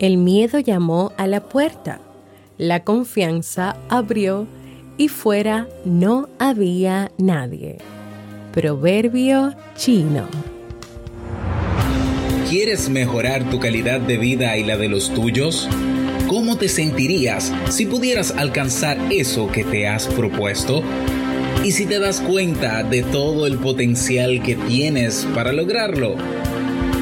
El miedo llamó a la puerta, la confianza abrió y fuera no había nadie. Proverbio chino. ¿Quieres mejorar tu calidad de vida y la de los tuyos? ¿Cómo te sentirías si pudieras alcanzar eso que te has propuesto? ¿Y si te das cuenta de todo el potencial que tienes para lograrlo?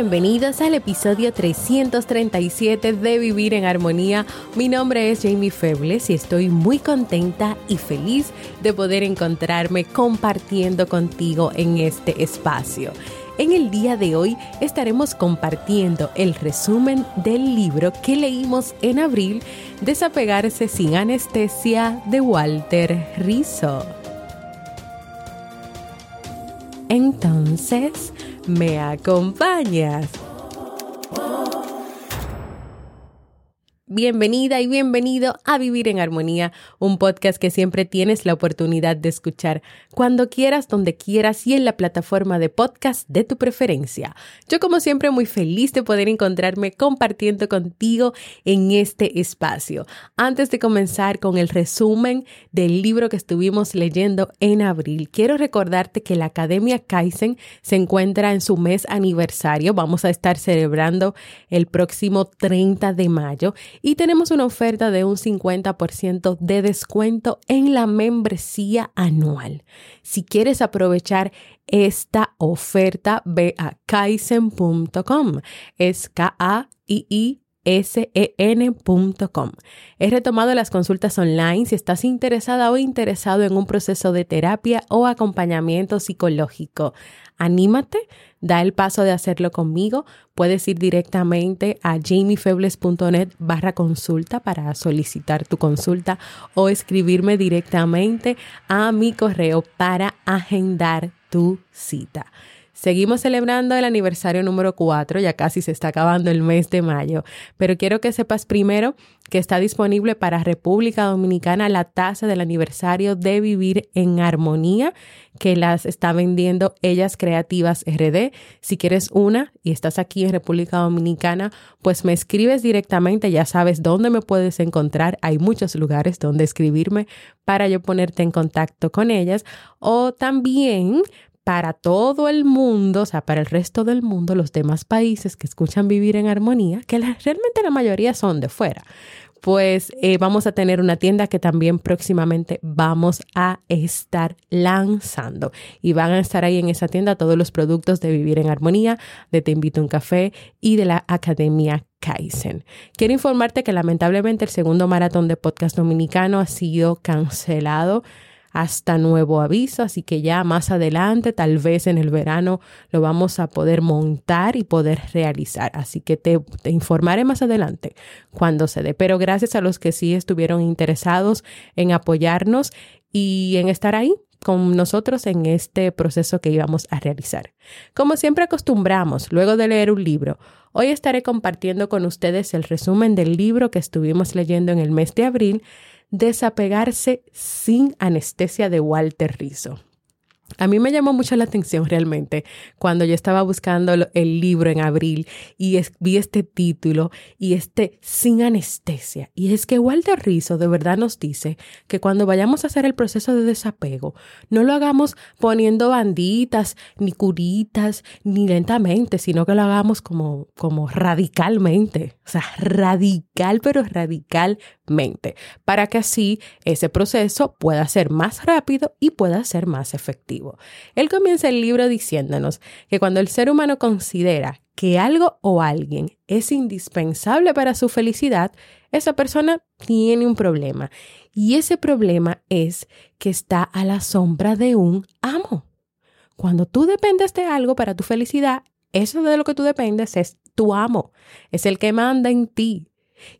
Bienvenidos al episodio 337 de Vivir en Armonía. Mi nombre es Jamie Febles y estoy muy contenta y feliz de poder encontrarme compartiendo contigo en este espacio. En el día de hoy estaremos compartiendo el resumen del libro que leímos en abril, Desapegarse sin anestesia de Walter Rizzo. Entonces, ¿me acompañas? Bienvenida y bienvenido a Vivir en Armonía, un podcast que siempre tienes la oportunidad de escuchar cuando quieras, donde quieras y en la plataforma de podcast de tu preferencia. Yo como siempre muy feliz de poder encontrarme compartiendo contigo en este espacio. Antes de comenzar con el resumen del libro que estuvimos leyendo en abril, quiero recordarte que la Academia Kaizen se encuentra en su mes aniversario. Vamos a estar celebrando el próximo 30 de mayo y tenemos una oferta de un 50% de descuento en la membresía anual. Si quieres aprovechar esta oferta, ve a kaizen.com. Es K-A-I-I sen.com. He retomado las consultas online si estás interesada o interesado en un proceso de terapia o acompañamiento psicológico. Anímate, da el paso de hacerlo conmigo. Puedes ir directamente a jamiefebles.net barra consulta para solicitar tu consulta o escribirme directamente a mi correo para agendar tu cita. Seguimos celebrando el aniversario número 4, ya casi se está acabando el mes de mayo, pero quiero que sepas primero que está disponible para República Dominicana la tasa del aniversario de Vivir en Armonía, que las está vendiendo Ellas Creativas RD. Si quieres una y estás aquí en República Dominicana, pues me escribes directamente, ya sabes dónde me puedes encontrar. Hay muchos lugares donde escribirme para yo ponerte en contacto con ellas. O también para todo el mundo, o sea, para el resto del mundo, los demás países que escuchan vivir en armonía, que realmente la mayoría son de fuera, pues eh, vamos a tener una tienda que también próximamente vamos a estar lanzando. Y van a estar ahí en esa tienda todos los productos de Vivir en Armonía, de Te Invito a un Café y de la Academia Kaizen. Quiero informarte que lamentablemente el segundo maratón de podcast dominicano ha sido cancelado hasta nuevo aviso, así que ya más adelante, tal vez en el verano, lo vamos a poder montar y poder realizar. Así que te, informaré más adelante cuando se dé. Pero gracias a los que sí estuvieron interesados en apoyarnos y en estar ahí con nosotros en este proceso que íbamos a realizar. Como siempre acostumbramos, luego de leer un libro, hoy estaré compartiendo con ustedes el resumen del libro que estuvimos leyendo en el mes de abril Desapegarse sin anestesia de Walter Rizzo. A mí me llamó mucho la atención realmente cuando yo estaba buscando el libro en abril y vi este título y este sin anestesia. Y es que Walter Rizzo de verdad nos dice que cuando vayamos a hacer el proceso de desapego, no lo hagamos poniendo banditas, ni curitas, ni lentamente, sino que lo hagamos como, como radicalmente. O sea, radical, pero radicalmente para que así ese proceso pueda ser más rápido y pueda ser más efectivo. Él comienza el libro diciéndonos que cuando el ser humano considera que algo o alguien es indispensable para su felicidad, esa persona tiene un problema. Y ese problema es que está a la sombra de un amo. Cuando tú dependes de algo para tu felicidad, eso de lo que tú dependes es tu amo, es el que manda en ti.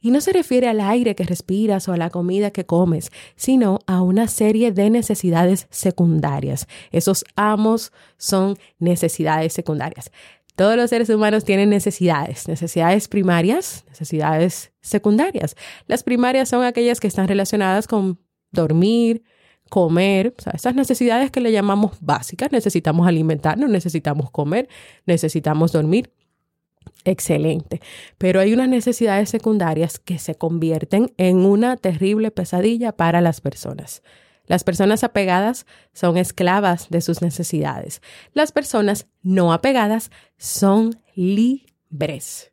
Y no se refiere al aire que respiras o a la comida que comes, sino a una serie de necesidades secundarias. Esos amos son necesidades secundarias. Todos los seres humanos tienen necesidades, necesidades primarias, necesidades secundarias. Las primarias son aquellas que están relacionadas con dormir, comer, o sea, esas necesidades que le llamamos básicas. Necesitamos alimentarnos, necesitamos comer, necesitamos dormir. Excelente. Pero hay unas necesidades secundarias que se convierten en una terrible pesadilla para las personas. Las personas apegadas son esclavas de sus necesidades. Las personas no apegadas son libres.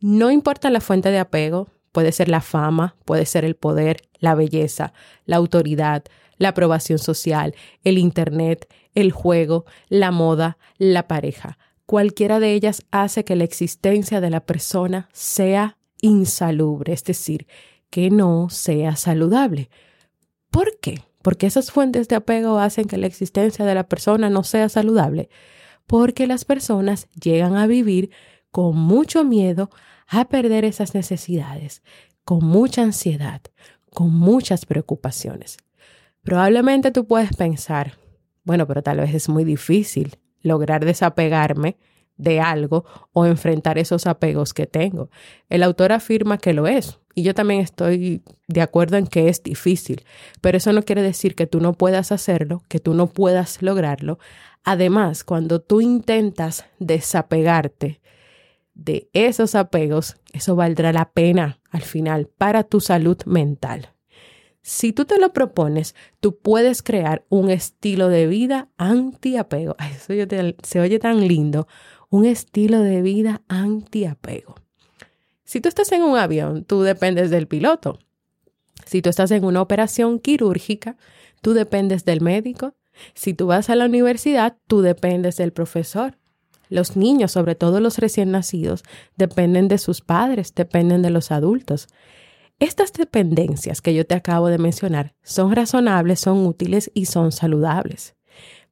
No importa la fuente de apego, puede ser la fama, puede ser el poder, la belleza, la autoridad, la aprobación social, el Internet, el juego, la moda, la pareja. Cualquiera de ellas hace que la existencia de la persona sea insalubre, es decir, que no sea saludable. ¿Por qué? Porque esas fuentes de apego hacen que la existencia de la persona no sea saludable. Porque las personas llegan a vivir con mucho miedo a perder esas necesidades, con mucha ansiedad, con muchas preocupaciones. Probablemente tú puedes pensar, bueno, pero tal vez es muy difícil lograr desapegarme de algo o enfrentar esos apegos que tengo. El autor afirma que lo es y yo también estoy de acuerdo en que es difícil, pero eso no quiere decir que tú no puedas hacerlo, que tú no puedas lograrlo. Además, cuando tú intentas desapegarte de esos apegos, eso valdrá la pena al final para tu salud mental. Si tú te lo propones, tú puedes crear un estilo de vida antiapego. Eso se oye tan lindo. Un estilo de vida antiapego. Si tú estás en un avión, tú dependes del piloto. Si tú estás en una operación quirúrgica, tú dependes del médico. Si tú vas a la universidad, tú dependes del profesor. Los niños, sobre todo los recién nacidos, dependen de sus padres, dependen de los adultos. Estas dependencias que yo te acabo de mencionar son razonables, son útiles y son saludables.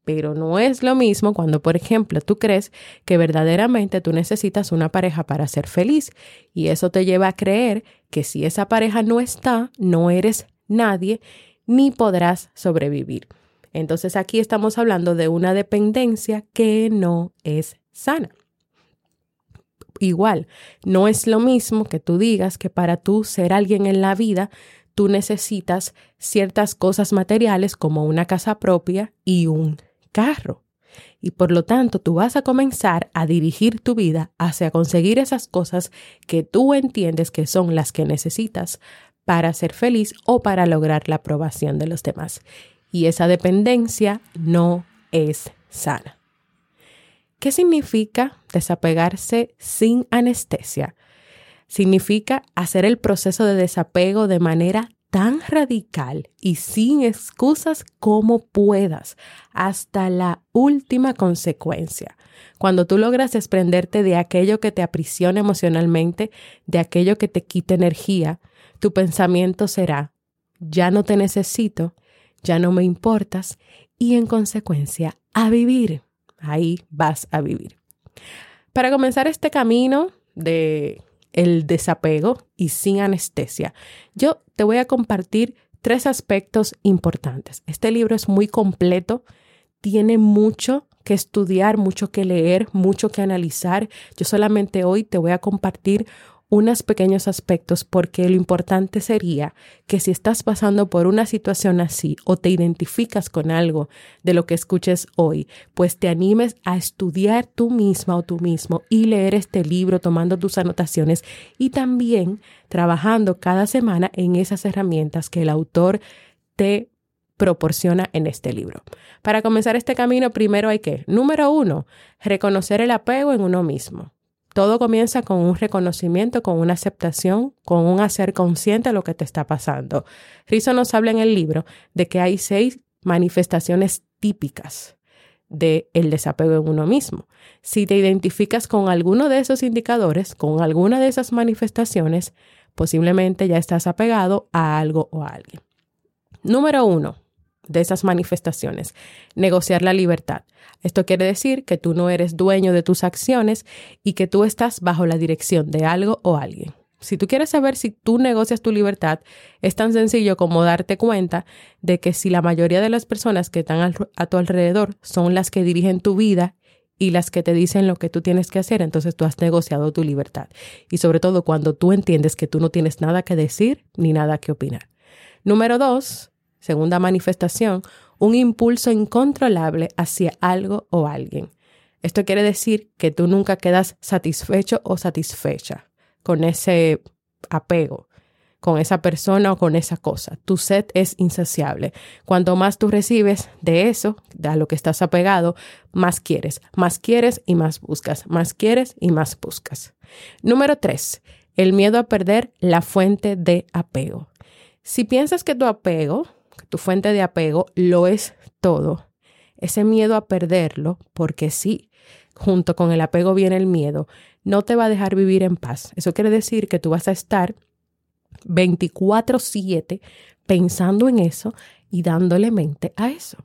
Pero no es lo mismo cuando, por ejemplo, tú crees que verdaderamente tú necesitas una pareja para ser feliz y eso te lleva a creer que si esa pareja no está, no eres nadie ni podrás sobrevivir. Entonces aquí estamos hablando de una dependencia que no es sana igual, no es lo mismo que tú digas que para tú ser alguien en la vida, tú necesitas ciertas cosas materiales como una casa propia y un carro. Y por lo tanto, tú vas a comenzar a dirigir tu vida hacia conseguir esas cosas que tú entiendes que son las que necesitas para ser feliz o para lograr la aprobación de los demás. Y esa dependencia no es sana. ¿Qué significa desapegarse sin anestesia? Significa hacer el proceso de desapego de manera tan radical y sin excusas como puedas, hasta la última consecuencia. Cuando tú logras desprenderte de aquello que te aprisiona emocionalmente, de aquello que te quita energía, tu pensamiento será, ya no te necesito, ya no me importas y en consecuencia a vivir ahí vas a vivir. Para comenzar este camino de el desapego y sin anestesia, yo te voy a compartir tres aspectos importantes. Este libro es muy completo, tiene mucho que estudiar, mucho que leer, mucho que analizar. Yo solamente hoy te voy a compartir unos pequeños aspectos porque lo importante sería que si estás pasando por una situación así o te identificas con algo de lo que escuches hoy, pues te animes a estudiar tú misma o tú mismo y leer este libro tomando tus anotaciones y también trabajando cada semana en esas herramientas que el autor te proporciona en este libro. Para comenzar este camino, primero hay que, número uno, reconocer el apego en uno mismo. Todo comienza con un reconocimiento, con una aceptación, con un hacer consciente de lo que te está pasando. Rizzo nos habla en el libro de que hay seis manifestaciones típicas del el desapego en uno mismo. Si te identificas con alguno de esos indicadores, con alguna de esas manifestaciones, posiblemente ya estás apegado a algo o a alguien. Número uno de esas manifestaciones, negociar la libertad. Esto quiere decir que tú no eres dueño de tus acciones y que tú estás bajo la dirección de algo o alguien. Si tú quieres saber si tú negocias tu libertad, es tan sencillo como darte cuenta de que si la mayoría de las personas que están a tu alrededor son las que dirigen tu vida y las que te dicen lo que tú tienes que hacer, entonces tú has negociado tu libertad. Y sobre todo cuando tú entiendes que tú no tienes nada que decir ni nada que opinar. Número dos, segunda manifestación, un impulso incontrolable hacia algo o alguien. Esto quiere decir que tú nunca quedas satisfecho o satisfecha con ese apego, con esa persona o con esa cosa. Tu sed es insaciable. Cuanto más tú recibes de eso, de a lo que estás apegado, más quieres, más quieres y más buscas, más quieres y más buscas. Número tres, el miedo a perder la fuente de apego. Si piensas que tu apego tu fuente de apego lo es todo. Ese miedo a perderlo, porque sí, junto con el apego viene el miedo, no te va a dejar vivir en paz. Eso quiere decir que tú vas a estar 24/7 pensando en eso y dándole mente a eso.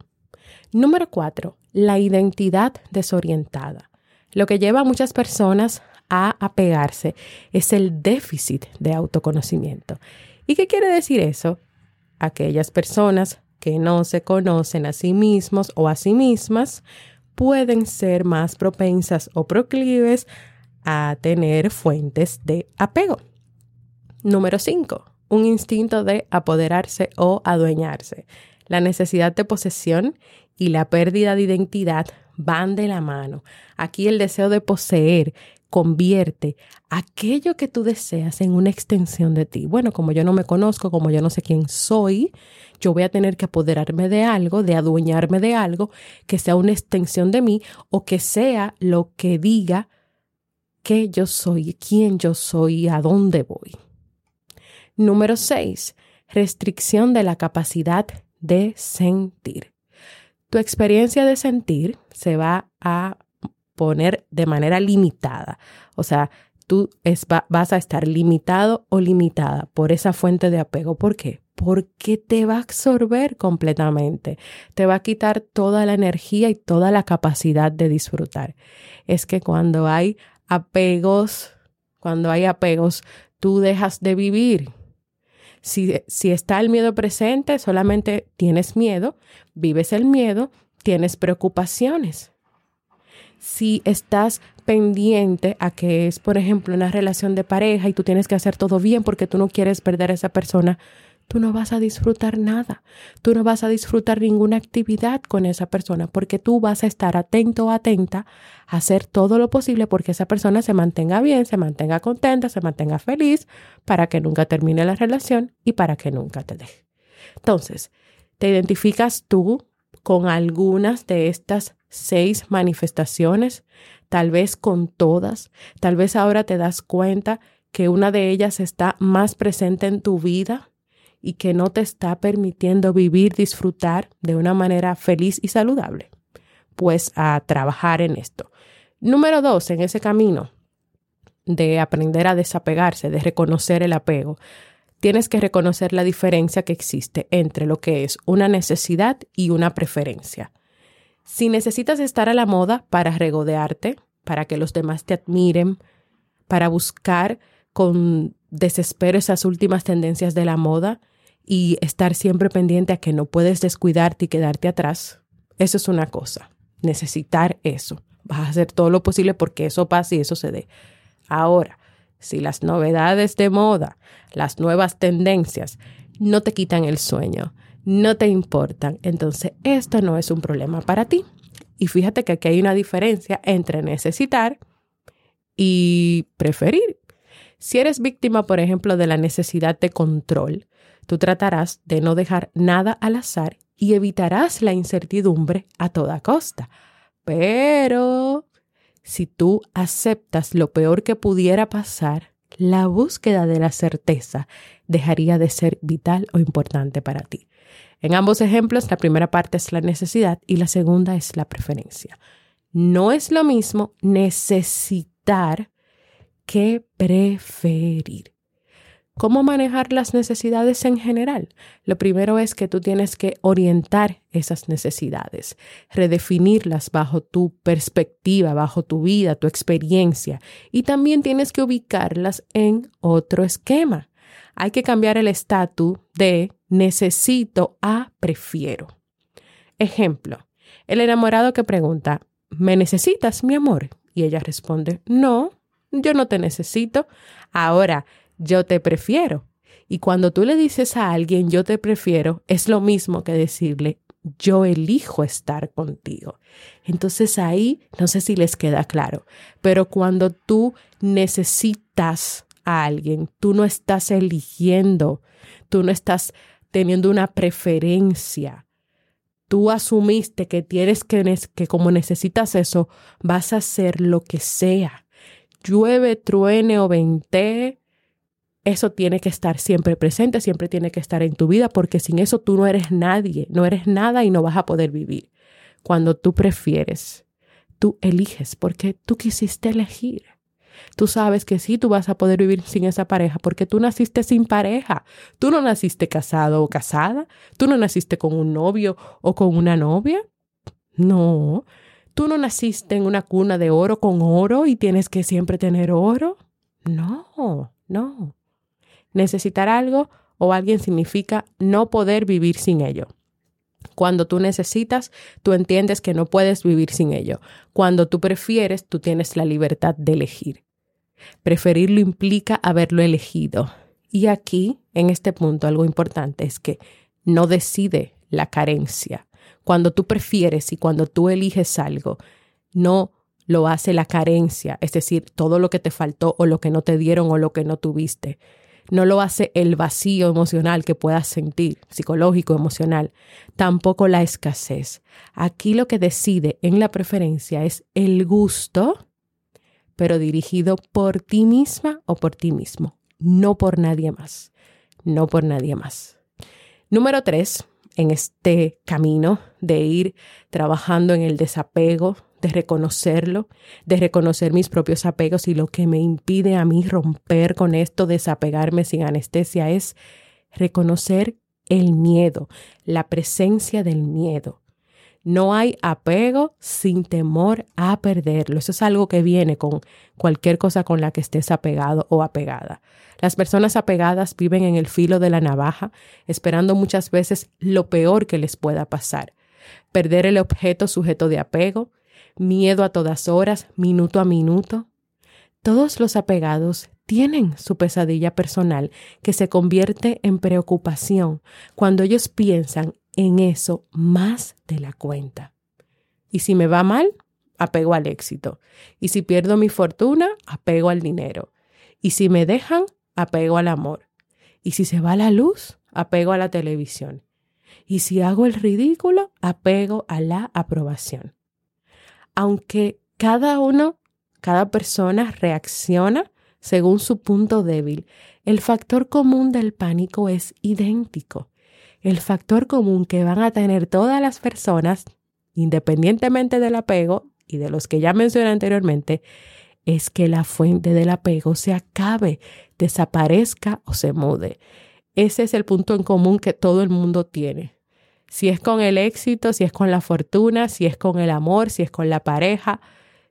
Número cuatro, la identidad desorientada. Lo que lleva a muchas personas a apegarse es el déficit de autoconocimiento. ¿Y qué quiere decir eso? Aquellas personas que no se conocen a sí mismos o a sí mismas pueden ser más propensas o proclives a tener fuentes de apego. Número 5. Un instinto de apoderarse o adueñarse. La necesidad de posesión y la pérdida de identidad van de la mano. Aquí el deseo de poseer convierte aquello que tú deseas en una extensión de ti. Bueno, como yo no me conozco, como yo no sé quién soy, yo voy a tener que apoderarme de algo, de adueñarme de algo que sea una extensión de mí o que sea lo que diga que yo soy, quién yo soy y a dónde voy. Número 6. Restricción de la capacidad de sentir. Tu experiencia de sentir se va a poner de manera limitada. O sea, tú vas a estar limitado o limitada por esa fuente de apego. ¿Por qué? Porque te va a absorber completamente, te va a quitar toda la energía y toda la capacidad de disfrutar. Es que cuando hay apegos, cuando hay apegos, tú dejas de vivir. Si, si está el miedo presente, solamente tienes miedo, vives el miedo, tienes preocupaciones si estás pendiente a que es, por ejemplo, una relación de pareja y tú tienes que hacer todo bien porque tú no quieres perder a esa persona, tú no vas a disfrutar nada. Tú no vas a disfrutar ninguna actividad con esa persona porque tú vas a estar atento o atenta a hacer todo lo posible porque esa persona se mantenga bien, se mantenga contenta, se mantenga feliz para que nunca termine la relación y para que nunca te deje. Entonces, te identificas tú con algunas de estas seis manifestaciones, tal vez con todas, tal vez ahora te das cuenta que una de ellas está más presente en tu vida y que no te está permitiendo vivir, disfrutar de una manera feliz y saludable. Pues a trabajar en esto. Número dos, en ese camino de aprender a desapegarse, de reconocer el apego, tienes que reconocer la diferencia que existe entre lo que es una necesidad y una preferencia. Si necesitas estar a la moda para regodearte, para que los demás te admiren, para buscar con desespero esas últimas tendencias de la moda y estar siempre pendiente a que no puedes descuidarte y quedarte atrás, eso es una cosa. Necesitar eso. Vas a hacer todo lo posible porque eso pase y eso se dé. Ahora, si las novedades de moda, las nuevas tendencias no te quitan el sueño, no te importan, entonces esto no es un problema para ti. Y fíjate que aquí hay una diferencia entre necesitar y preferir. Si eres víctima, por ejemplo, de la necesidad de control, tú tratarás de no dejar nada al azar y evitarás la incertidumbre a toda costa. Pero Si tú aceptas lo peor que pudiera pasar, la búsqueda de la certeza dejaría de ser vital o importante para ti. En ambos ejemplos, la primera parte es la necesidad y la segunda es la preferencia. No es lo mismo necesitar que preferir. ¿Cómo manejar las necesidades en general? Lo primero es que tú tienes que orientar esas necesidades, redefinirlas bajo tu perspectiva, bajo tu vida, tu experiencia, y también tienes que ubicarlas en otro esquema. Hay que cambiar el estatus de necesito a prefiero. Ejemplo, el enamorado que pregunta, ¿me necesitas, mi amor? Y ella responde, no, yo no te necesito. Ahora, yo te prefiero. Y cuando tú le dices a alguien yo te prefiero, es lo mismo que decirle yo elijo estar contigo. Entonces ahí, no sé si les queda claro, pero cuando tú necesitas a alguien, tú no estás eligiendo, tú no estás teniendo una preferencia. Tú asumiste que tienes que, que como necesitas eso, vas a hacer lo que sea. Llueve, truene o ventee, eso tiene que estar siempre presente, siempre tiene que estar en tu vida, porque sin eso tú no eres nadie, no eres nada y no vas a poder vivir. Cuando tú prefieres, tú eliges porque tú quisiste elegir. Tú sabes que sí, tú vas a poder vivir sin esa pareja porque tú naciste sin pareja. Tú no naciste casado o casada. Tú no naciste con un novio o con una novia. No. Tú no naciste en una cuna de oro con oro y tienes que siempre tener oro. No, no. Necesitar algo o alguien significa no poder vivir sin ello. Cuando tú necesitas, tú entiendes que no puedes vivir sin ello. Cuando tú prefieres, tú tienes la libertad de elegir. Preferirlo implica haberlo elegido. Y aquí, en este punto, algo importante es que no decide la carencia. Cuando tú prefieres y cuando tú eliges algo, no lo hace la carencia, es decir, todo lo que te faltó o lo que no te dieron o lo que no tuviste no lo hace el vacío emocional que puedas sentir, psicológico, emocional, tampoco la escasez. Aquí lo que decide en la preferencia es el gusto, pero dirigido por ti misma o por ti mismo, no por nadie más, no por nadie más. Número tres, en este camino de ir trabajando en el desapego, de reconocerlo, de reconocer mis propios apegos y lo que me impide a mí romper con esto, desapegarme sin anestesia, es reconocer el miedo, la presencia del miedo. No hay apego sin temor a perderlo. Eso es algo que viene con cualquier cosa con la que estés apegado o apegada. Las personas apegadas viven en el filo de la navaja, esperando muchas veces lo peor que les pueda pasar. Perder el objeto sujeto de apego, miedo a todas horas, minuto a minuto. Todos los apegados tienen su pesadilla personal que se convierte en preocupación cuando ellos piensan en eso más de la cuenta. Y si me va mal, apego al éxito. Y si pierdo mi fortuna, apego al dinero. Y si me dejan, apego al amor. Y si se va la luz, apego a la televisión. Y si hago el ridículo, apego a la aprobación aunque cada uno, cada persona reacciona según su punto débil, el factor común del pánico es idéntico. El factor común que van a tener todas las personas, independientemente del apego y de los que ya mencioné anteriormente, es que la fuente del apego se acabe, desaparezca o se mude. Ese es el punto en común que todo el mundo tiene si es con el éxito, si es con la fortuna, si es con el amor, si es con la pareja,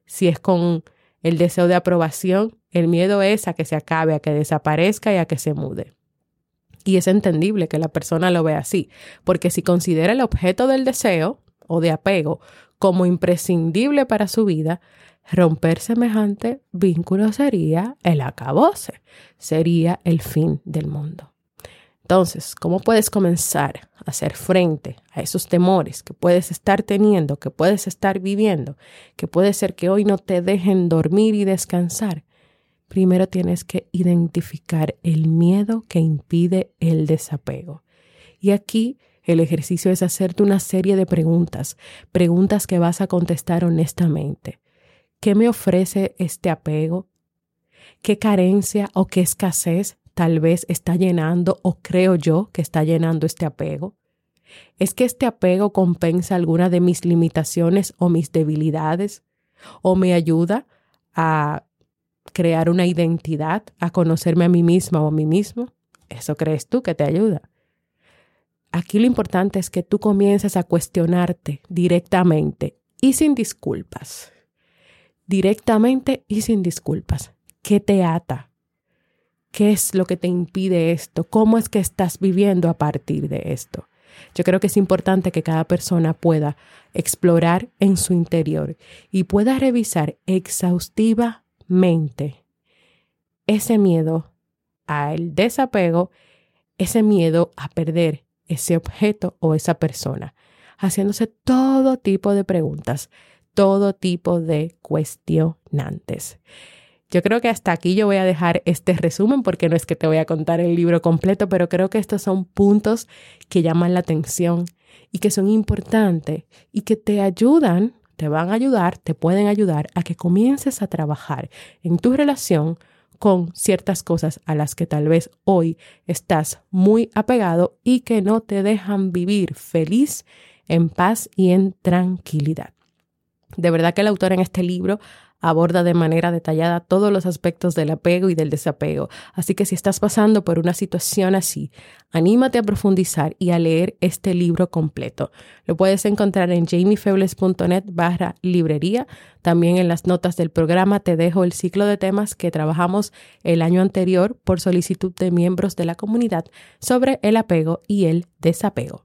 si es con el deseo de aprobación, el miedo es a que se acabe, a que desaparezca y a que se mude. Y es entendible que la persona lo vea así, porque si considera el objeto del deseo o de apego como imprescindible para su vida, romper semejante vínculo sería el acabose, sería el fin del mundo. Entonces, ¿cómo puedes comenzar a hacer frente a esos temores que puedes estar teniendo, que puedes estar viviendo, que puede ser que hoy no te dejen dormir y descansar? Primero tienes que identificar el miedo que impide el desapego. Y aquí el ejercicio es hacerte una serie de preguntas, preguntas que vas a contestar honestamente. ¿Qué me ofrece este apego? ¿Qué carencia o qué escasez tal vez está llenando o creo yo que está llenando este apego? ¿Es que este apego compensa alguna de mis limitaciones o mis debilidades? ¿O me ayuda a crear una identidad, a conocerme a mí misma o a mí mismo? ¿Eso crees tú que te ayuda? Aquí lo importante es que tú comiences a cuestionarte directamente y sin disculpas. Directamente y sin disculpas. ¿Qué te ata? ¿Qué es lo que te impide esto? ¿Cómo es que estás viviendo a partir de esto? Yo creo que es importante que cada persona pueda explorar en su interior y pueda revisar exhaustivamente ese miedo al desapego, ese miedo a perder ese objeto o esa persona, haciéndose todo tipo de preguntas, todo tipo de cuestionantes. Yo creo que hasta aquí yo voy a dejar este resumen porque no es que te voy a contar el libro completo, pero creo que estos son puntos que llaman la atención y que son importantes y que te ayudan, te van a ayudar, te pueden ayudar a que comiences a trabajar en tu relación con ciertas cosas a las que tal vez hoy estás muy apegado y que no te dejan vivir feliz, en paz y en tranquilidad. De verdad que el autor en este libro aborda de manera detallada todos los aspectos del apego y del desapego. Así que si estás pasando por una situación así, anímate a profundizar y a leer este libro completo. Lo puedes encontrar en jamiefebles.net barra librería. También en las notas del programa te dejo el ciclo de temas que trabajamos el año anterior por solicitud de miembros de la comunidad sobre el apego y el desapego.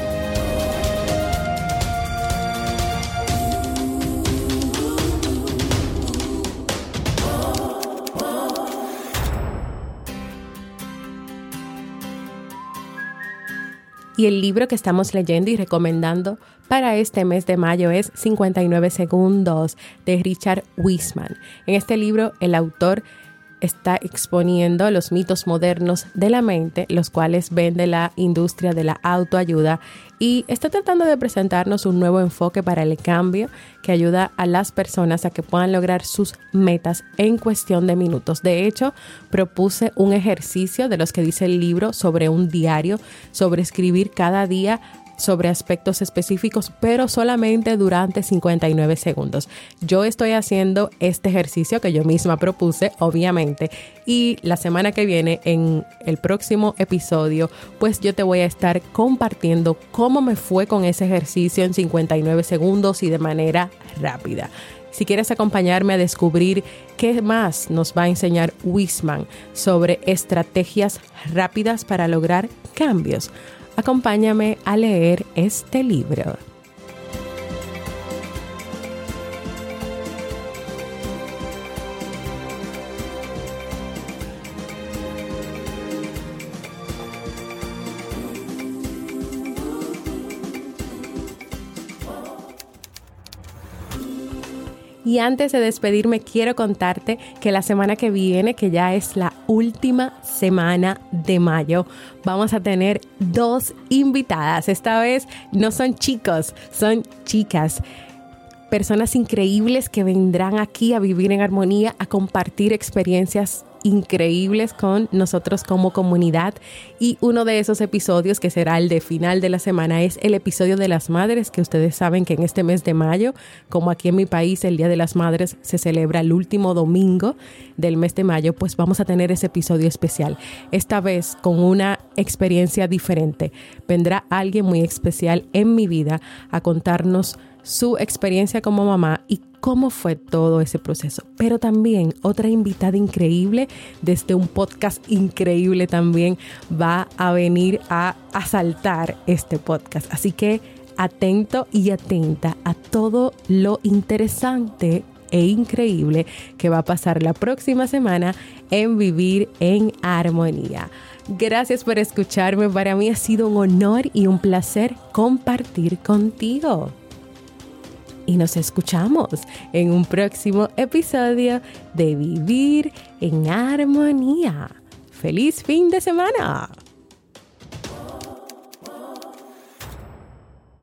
Y el libro que estamos leyendo y recomendando para este mes de mayo es 59 segundos de Richard Wiseman. En este libro el autor está exponiendo los mitos modernos de la mente, los cuales vende la industria de la autoayuda y está tratando de presentarnos un nuevo enfoque para el cambio que ayuda a las personas a que puedan lograr sus metas en cuestión de minutos. De hecho, propuse un ejercicio de los que dice el libro sobre un diario, sobre escribir cada día sobre aspectos específicos, pero solamente durante 59 segundos. Yo estoy haciendo este ejercicio que yo misma propuse, obviamente, y la semana que viene, en el próximo episodio, pues yo te voy a estar compartiendo cómo me fue con ese ejercicio en 59 segundos y de manera rápida. Si quieres acompañarme a descubrir qué más nos va a enseñar Wisman sobre estrategias rápidas para lograr cambios, acompáñame a leer este libro. Y antes de despedirme, quiero contarte que la semana que viene, que ya es la última semana de mayo, vamos a tener dos invitadas. Esta vez no son chicos, son chicas personas increíbles que vendrán aquí a vivir en armonía, a compartir experiencias increíbles con nosotros como comunidad. Y uno de esos episodios que será el de final de la semana es el episodio de las madres que ustedes saben que en este mes de mayo como aquí en mi país el Día de las Madres se celebra el último domingo del mes de mayo pues vamos a tener ese episodio especial. Esta vez con una experiencia diferente. Vendrá alguien muy especial en mi vida a contarnos su experiencia como mamá y cómo fue todo ese proceso. Pero también otra invitada increíble desde un podcast increíble también va a venir a asaltar este podcast. Así que atento y atenta a todo lo interesante e increíble que va a pasar la próxima semana en Vivir en Armonía. Gracias por escucharme, para mí ha sido un honor y un placer compartir contigo. Y nos escuchamos en un próximo episodio de Vivir en Armonía. ¡Feliz fin de semana!